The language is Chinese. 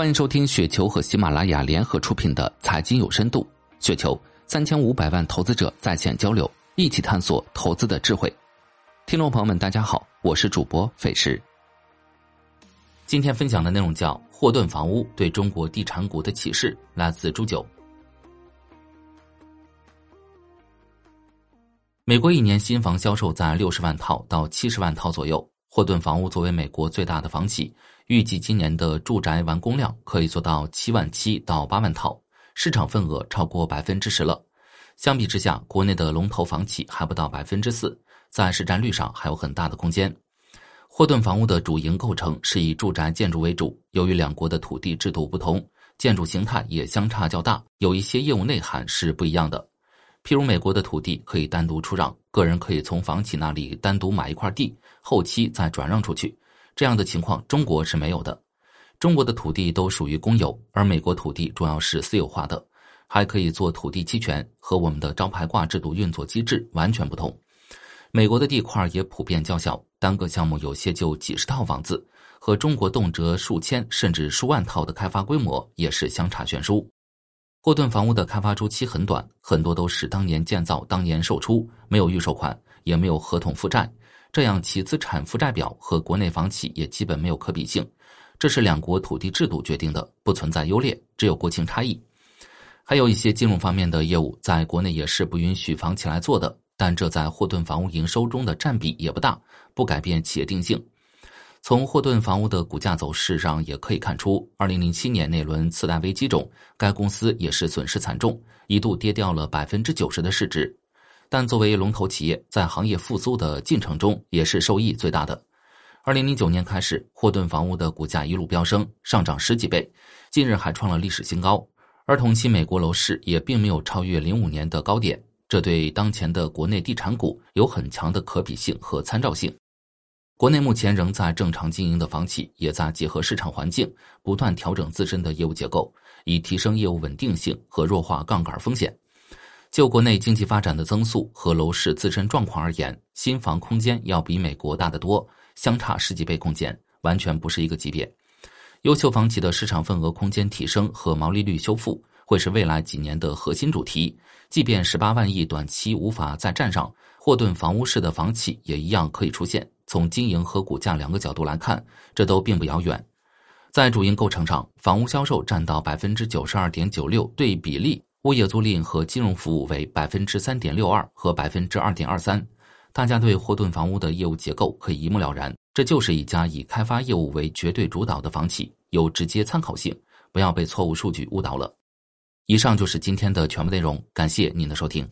欢迎收听雪球和喜马拉雅联合出品的《财经有深度》，雪球三千五百万投资者在线交流，一起探索投资的智慧。听众朋友们，大家好，我是主播费时。今天分享的内容叫《霍顿房屋对中国地产股的启示》，来自朱九。美国一年新房销售在六十万套到七十万套左右。霍顿房屋作为美国最大的房企，预计今年的住宅完工量可以做到七万七到八万套，市场份额超过百分之十了。相比之下，国内的龙头房企还不到百分之四，在市占率上还有很大的空间。霍顿房屋的主营构成是以住宅建筑为主，由于两国的土地制度不同，建筑形态也相差较大，有一些业务内涵是不一样的。譬如美国的土地可以单独出让，个人可以从房企那里单独买一块地，后期再转让出去。这样的情况中国是没有的。中国的土地都属于公有，而美国土地主要是私有化的，还可以做土地期权，和我们的招牌挂制度运作机制完全不同。美国的地块也普遍较小，单个项目有些就几十套房子，和中国动辄数千甚至数万套的开发规模也是相差悬殊。霍顿房屋的开发周期很短，很多都是当年建造、当年售出，没有预售款，也没有合同负债，这样其资产负债表和国内房企也基本没有可比性。这是两国土地制度决定的，不存在优劣，只有国情差异。还有一些金融方面的业务，在国内也是不允许房企来做的，但这在霍顿房屋营收中的占比也不大，不改变企业定性。从霍顿房屋的股价走势上也可以看出，二零零七年那轮次贷危机中，该公司也是损失惨重，一度跌掉了百分之九十的市值。但作为龙头企业，在行业复苏的进程中，也是受益最大的。二零零九年开始，霍顿房屋的股价一路飙升，上涨十几倍，近日还创了历史新高。而同期美国楼市也并没有超越零五年的高点，这对当前的国内地产股有很强的可比性和参照性。国内目前仍在正常经营的房企，也在结合市场环境，不断调整自身的业务结构，以提升业务稳定性和弱化杠杆风险。就国内经济发展的增速和楼市自身状况而言，新房空间要比美国大得多，相差十几倍空间，完全不是一个级别。优秀房企的市场份额空间提升和毛利率修复，会是未来几年的核心主题。即便十八万亿短期无法再站上，霍顿房屋式的房企也一样可以出现。从经营和股价两个角度来看，这都并不遥远。在主营构成上，房屋销售占到百分之九十二点九六，对比例，物业租赁和金融服务为百分之三点六二和百分之二点二三。大家对霍顿房屋的业务结构可以一目了然，这就是一家以开发业务为绝对主导的房企，有直接参考性，不要被错误数据误导了。以上就是今天的全部内容，感谢您的收听。